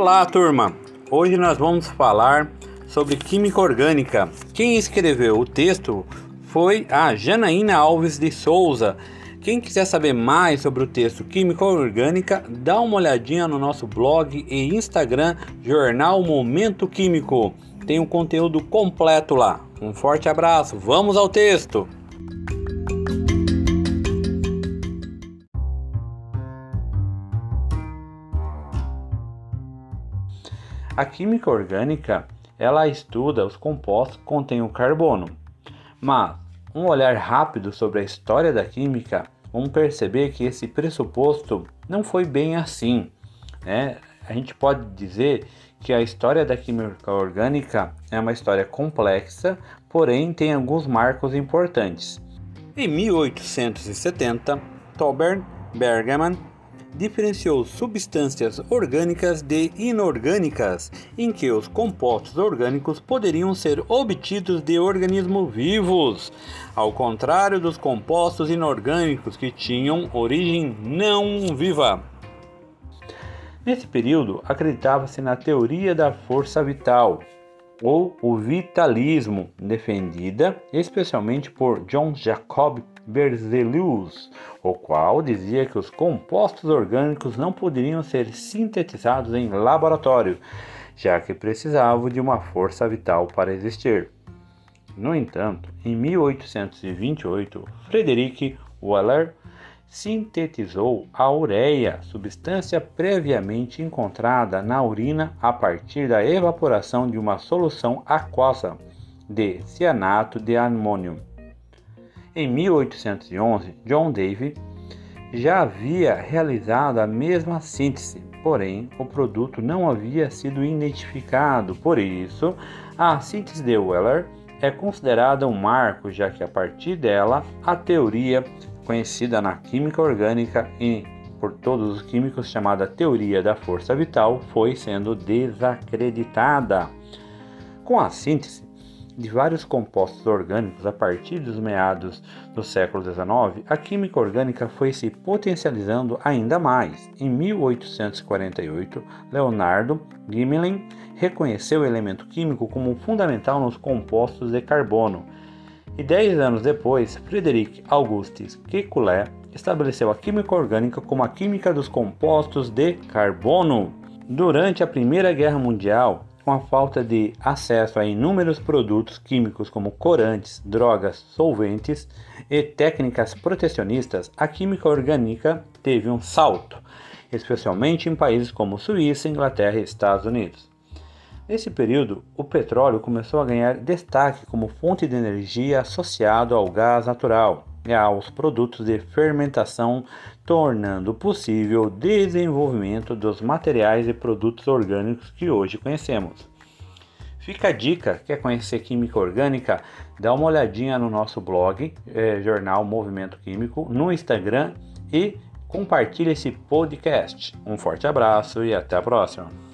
Olá, turma! Hoje nós vamos falar sobre química orgânica. Quem escreveu o texto foi a Janaína Alves de Souza. Quem quiser saber mais sobre o texto Química Orgânica, dá uma olhadinha no nosso blog e Instagram, Jornal Momento Químico. Tem um conteúdo completo lá. Um forte abraço, vamos ao texto! A química orgânica, ela estuda os compostos que contêm o carbono. Mas um olhar rápido sobre a história da química, vamos perceber que esse pressuposto não foi bem assim. Né? A gente pode dizer que a história da química orgânica é uma história complexa, porém tem alguns marcos importantes. Em 1870, Tobert Bergman diferenciou substâncias orgânicas de inorgânicas, em que os compostos orgânicos poderiam ser obtidos de organismos vivos, ao contrário dos compostos inorgânicos que tinham origem não viva. Nesse período, acreditava-se na teoria da força vital, ou o vitalismo, defendida especialmente por John Jacob Berzelius, o qual dizia que os compostos orgânicos não poderiam ser sintetizados em laboratório, já que precisavam de uma força vital para existir. No entanto, em 1828, Frederick Waller sintetizou a ureia, substância previamente encontrada na urina a partir da evaporação de uma solução aquosa de cianato de amônio. Em 1811, John Davy já havia realizado a mesma síntese, porém o produto não havia sido identificado. Por isso, a síntese de Weller é considerada um marco, já que a partir dela a teoria conhecida na química orgânica e por todos os químicos chamada teoria da força vital foi sendo desacreditada. Com a síntese de vários compostos orgânicos a partir dos meados do século XIX, a química orgânica foi se potencializando ainda mais. Em 1848, Leonardo Gmelin reconheceu o elemento químico como fundamental nos compostos de carbono e dez anos depois, Frederic Auguste Kekulé estabeleceu a química orgânica como a química dos compostos de carbono. Durante a Primeira Guerra Mundial, com a falta de acesso a inúmeros produtos químicos como corantes, drogas, solventes e técnicas protecionistas, a química orgânica teve um salto, especialmente em países como Suíça, Inglaterra e Estados Unidos. Nesse período, o petróleo começou a ganhar destaque como fonte de energia associado ao gás natural aos produtos de fermentação, tornando possível o desenvolvimento dos materiais e produtos orgânicos que hoje conhecemos. Fica a dica, quer conhecer química orgânica? Dá uma olhadinha no nosso blog, é, Jornal Movimento Químico, no Instagram e compartilhe esse podcast. Um forte abraço e até a próxima!